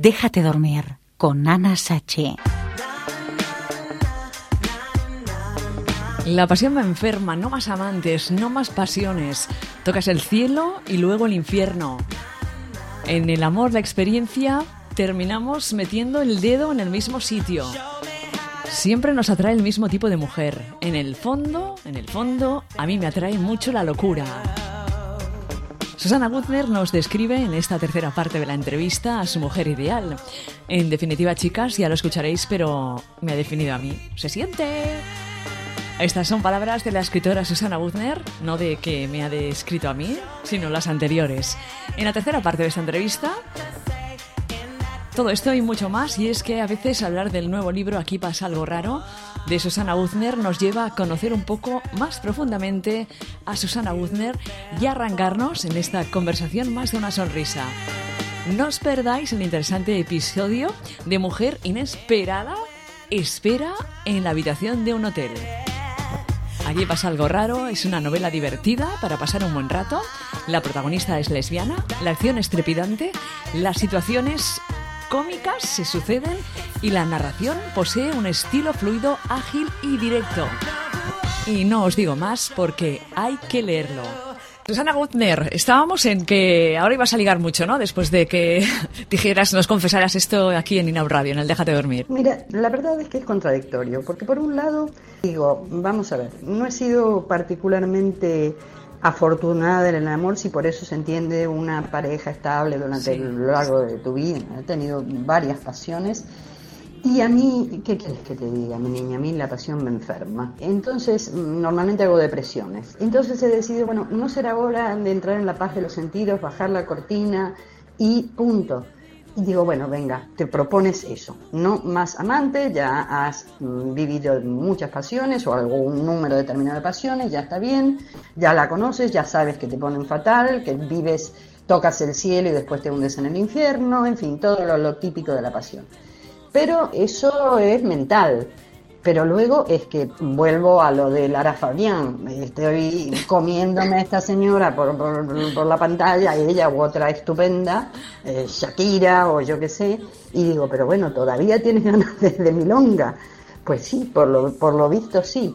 Déjate dormir con Ana Sachi. La pasión me enferma, no más amantes, no más pasiones. Tocas el cielo y luego el infierno. En el amor, la experiencia, terminamos metiendo el dedo en el mismo sitio. Siempre nos atrae el mismo tipo de mujer. En el fondo, en el fondo, a mí me atrae mucho la locura. Susana Gutner nos describe en esta tercera parte de la entrevista a su mujer ideal. En definitiva, chicas, ya lo escucharéis, pero me ha definido a mí. ¿Se siente? Estas son palabras de la escritora Susana Gutner, no de que me ha descrito a mí, sino las anteriores. En la tercera parte de esta entrevista todo esto y mucho más, y es que a veces hablar del nuevo libro Aquí pasa algo raro de Susana Uzner nos lleva a conocer un poco más profundamente a Susana Uzner y arrancarnos en esta conversación más de una sonrisa. No os perdáis el interesante episodio de Mujer Inesperada espera en la habitación de un hotel. Aquí pasa algo raro, es una novela divertida para pasar un buen rato. La protagonista es lesbiana, la acción es trepidante, las situaciones cómicas se suceden y la narración posee un estilo fluido, ágil y directo. Y no os digo más porque hay que leerlo. Susana Gutner, estábamos en que ahora ibas a ligar mucho, ¿no? Después de que dijeras, nos confesaras esto aquí en Inau Radio, en el Déjate Dormir. Mira, la verdad es que es contradictorio, porque por un lado, digo, vamos a ver, no he sido particularmente afortunada en el amor si por eso se entiende una pareja estable durante el largo de tu vida. He tenido varias pasiones y a mí, ¿qué quieres que te diga, mi niña? A mí la pasión me enferma. Entonces, normalmente hago depresiones. Entonces he decidido, bueno, no será hora de entrar en la paz de los sentidos, bajar la cortina y punto. Y digo, bueno, venga, te propones eso, no más amante, ya has vivido muchas pasiones o algún número determinado de pasiones, ya está bien, ya la conoces, ya sabes que te ponen fatal, que vives, tocas el cielo y después te hundes en el infierno, en fin, todo lo, lo típico de la pasión. Pero eso es mental, pero luego es que vuelvo a lo de Lara Fabián. Estoy comiéndome a esta señora por, por, la pantalla, ella u otra estupenda, eh, Shakira o yo qué sé, y digo, pero bueno, todavía tienes ganas de, de milonga. Pues sí, por lo, por lo visto sí.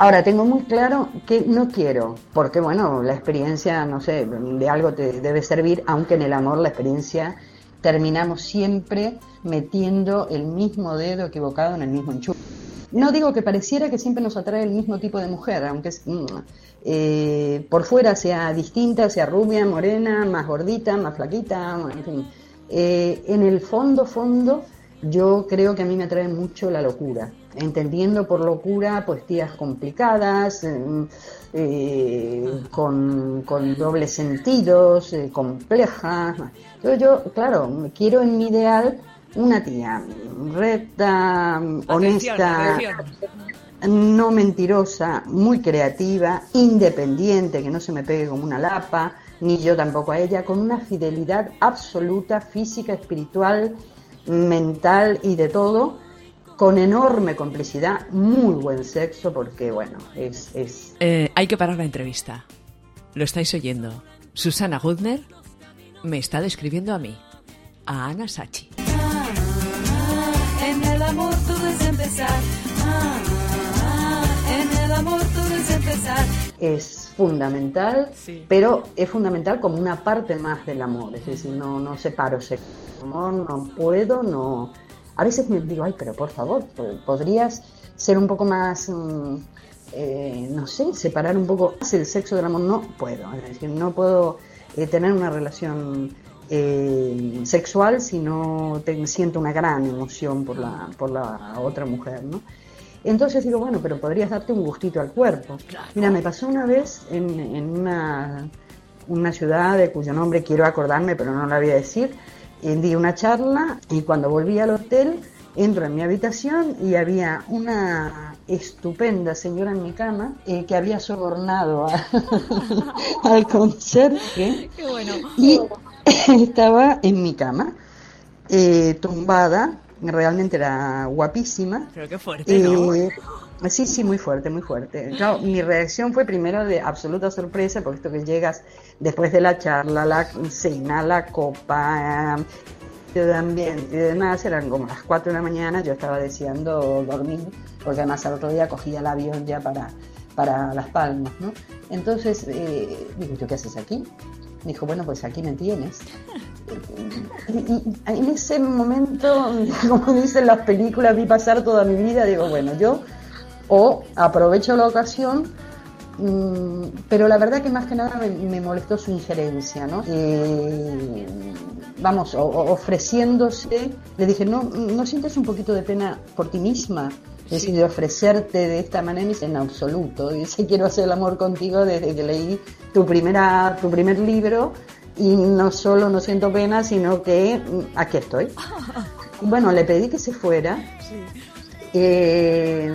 Ahora, tengo muy claro que no quiero, porque bueno, la experiencia, no sé, de algo te debe servir, aunque en el amor la experiencia terminamos siempre metiendo el mismo dedo equivocado en el mismo enchufe. No digo que pareciera que siempre nos atrae el mismo tipo de mujer, aunque mm, eh, por fuera sea distinta, sea rubia, morena, más gordita, más flaquita, en fin. Eh, en el fondo, fondo, yo creo que a mí me atrae mucho la locura, entendiendo por locura pues tías complicadas, eh, con, con, dobles sentidos, complejas. Yo, yo, claro, quiero en mi ideal una tía recta, honesta, no mentirosa, muy creativa, independiente, que no se me pegue como una lapa, ni yo tampoco a ella, con una fidelidad absoluta, física, espiritual, mental y de todo, con enorme complicidad, muy buen sexo, porque bueno, es... es... Eh, hay que parar la entrevista. Lo estáis oyendo. Susana Gudner me está describiendo a mí, a Ana Sachi amor todo es empezar. Ah, en el amor todo es empezar. Es fundamental, pero es fundamental como una parte más del amor. Es decir, no, no separo ese amor, no puedo, no. A veces me digo, ay, pero por favor, podrías ser un poco más. Mm, eh, no sé, separar un poco más el sexo del amor. No puedo, es decir, no puedo eh, tener una relación eh, sexual, sino te, siento una gran emoción por la, por la otra mujer, ¿no? Entonces digo, bueno, pero podrías darte un gustito al cuerpo. Mira, me pasó una vez en, en una, una, ciudad de cuyo nombre quiero acordarme, pero no la voy a decir, y di una charla y cuando volví al hotel entro en mi habitación y había una estupenda señora en mi cama eh, que había sobornado al conserje Qué bueno. y estaba en mi cama, eh, tumbada, realmente era guapísima. Pero qué fuerte, ¿no? Eh, sí, sí, muy fuerte, muy fuerte. mi reacción fue primero de absoluta sorpresa, porque esto que llegas después de la charla, la cena, la copa, también y demás, eran como las 4 de la mañana, yo estaba deseando dormir, porque además al otro día cogía el avión ya para, para Las Palmas, ¿no? Entonces, eh, digo, ¿tú qué haces aquí? Dijo, bueno, pues aquí me tienes. Y, en ese momento, como dicen las películas, vi pasar toda mi vida, digo, bueno, yo o aprovecho la ocasión, mm, pero la verdad que más que nada me, molestó su injerencia, ¿no? Eh, vamos, ofreciéndose, le dije, ¿no, ¿no sientes un poquito de pena por ti misma? Es decir, de ofrecerte de esta manera, en absoluto. Dice, quiero hacer el amor contigo desde que leí tu, primera, tu primer libro y no solo no siento pena, sino que mm, aquí estoy. Bueno, le pedí que se fuera. Eh,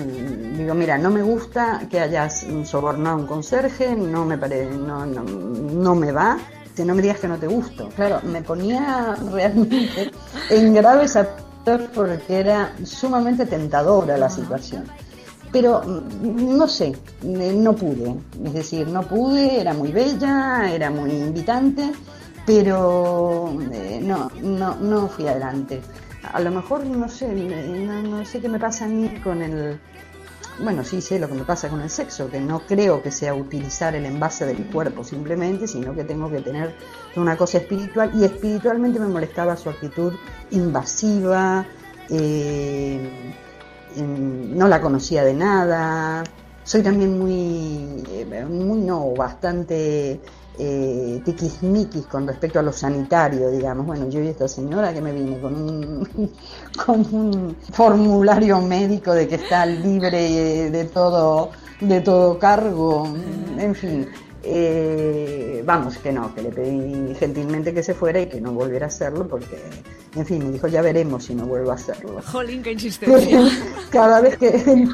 digo, mira, no me gusta que hayas sobornado a un conserje, no me, pare, no, no, no me va que no me digas que no te gusto. Claro, me ponía realmente en graves porque era sumamente tentadora la situación. Pero mm, no sé, eh, no pude. Es decir, no pude, era muy bella, era muy invitante, pero eh, no, no, no fui adelante. A lo mejor, no sé, no, no sé qué me pasa a mí con el, bueno, sí sé lo que me pasa con el sexo, que no creo que sea utilizar el envase del cuerpo simplemente, sino que tengo que tener una cosa espiritual y espiritualmente me molestaba su actitud invasiva, eh, no la conocía de nada, soy también muy, eh, muy no, bastante eh, tiquismiquis con respecto a lo sanitario, digamos. Bueno, yo y esta señora que me vine con un, con un formulario médico de que está libre de todo, de todo cargo, en fin. Eh, vamos, que no, que le pedí gentilmente que se fuera y que no volviera a hacerlo porque, en fin, me dijo, ya veremos si no vuelvo a hacerlo. Jolín, qué insistencia. cada vez que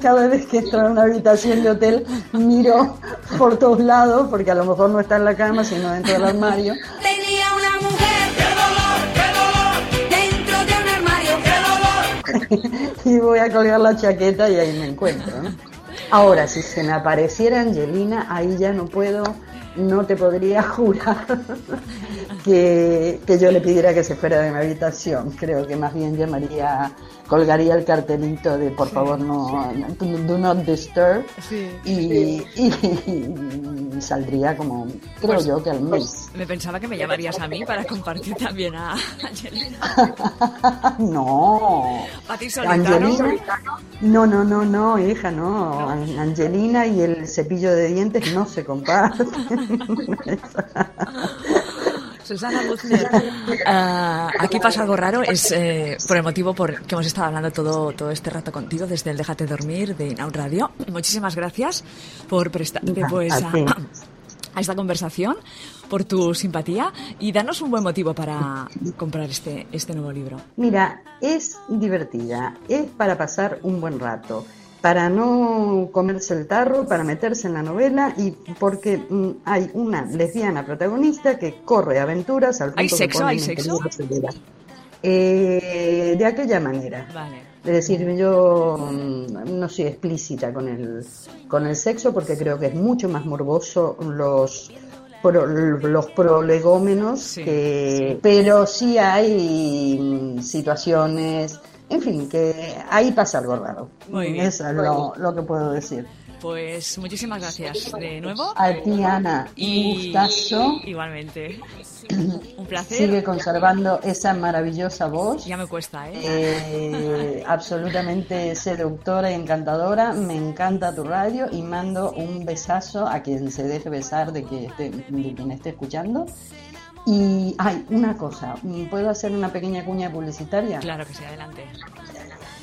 cada vez que entro en una habitación de hotel miro por todos lados porque a lo mejor no está en la cama sino dentro del armario. Tenía una mujer, qué dolor, qué dolor, dentro de un armario, qué dolor. y voy a colgar la chaqueta y ahí me encuentro. ¿no? Ahora, si se me apareciera Angelina, ahí ya no puedo, no te podría jurar que, que yo le pidiera que se fuera de mi habitación. Creo que más bien llamaría colgaría el cartelito de por favor no, do not disturb. Y, saldría como creo Pues- yo que al mes Me pensaba que me llamarías a mí para compartir también a Angelina. no. A ti solita, Angelina ¿no? no no no no hija no. An- Angelina y el cepillo de dientes no se comparten Susana Guzmán. Ah, aquí pasa algo raro, es eh, por el motivo por que hemos estado hablando todo, todo este rato contigo desde el Déjate Dormir de Inaud Radio. Muchísimas gracias por prestarte Nada, pues, a a esta conversación, por tu simpatía y danos un buen motivo para comprar este, este nuevo libro. Mira, es divertida, es para pasar un buen rato, para no comerse el tarro, para meterse en la novela y porque mm, hay una lesbiana protagonista que corre aventuras al punto ¿Hay que sexo? pone ¿Hay sexo? Eh, de aquella manera. Vale. Es decir, yo mm, no soy explícita con el, con el sexo porque creo que es mucho más morboso los, pro- los prolegómenos, Sí, que, pero sí hay mm, situaciones, en fin, que ahí pasa algo raro. Muy bien. Eso es lo, lo que puedo decir. Pues muchísimas gracias de nuevo. A ti, Ana, un Y gustazo. igualmente. Un placer. Sigue conservando esa maravillosa voz. Ya me cuesta, ¿eh? Eh, absolutamente seductora y encantadora. Me encanta tu radio y mando un besazo a quien se deje besar de, que esté, de quien esté escuchando. Y hay una cosa, ¿puedo hacer una pequeña cuña publicitaria? Claro que sí, adelante.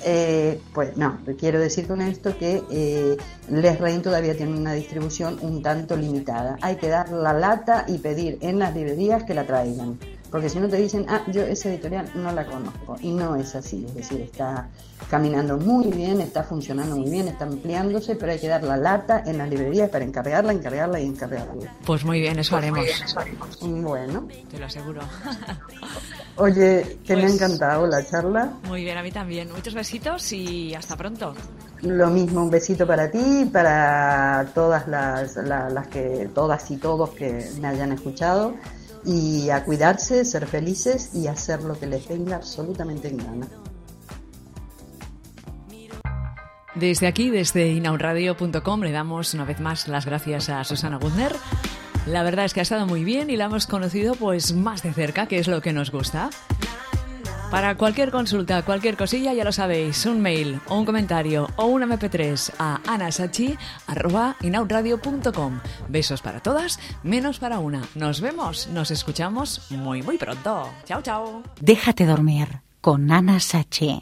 Eh, pues no, quiero decir con esto que eh, Les Rein todavía tiene una distribución un tanto limitada. Hay que dar la lata y pedir en las librerías que la traigan. Porque si no te dicen, ah, yo esa editorial no la conozco. Y no es así. Es decir, está caminando muy bien, está funcionando muy bien, está ampliándose, pero hay que dar la lata en las librerías para encargarla, encargarla y encargarla. Pues muy bien, eso haremos. Bueno, Te lo aseguro. oye, que me ha Pues- encantado la charla. Muy bien, a mí también. Muchos besitos y hasta pronto. Lo mismo, un besito para ti, para todas las, la- las que, todas y todos que me hayan escuchado. Y a cuidarse, ser felices y hacer lo que les venga absolutamente en gana. Desde aquí, desde inaunradio.com, le damos una vez más las gracias a Susana Guzner. La verdad es que ha estado muy bien y la hemos conocido pues más de cerca, que es lo que nos gusta. Para cualquier consulta, cualquier cosilla, ya lo sabéis, un mail o un comentario o un mp3 a anasachi.inaunradio.com. Besos para todas, menos para una. Nos vemos, nos escuchamos muy muy pronto. Chao, chao. Déjate dormir con Ana Sachi.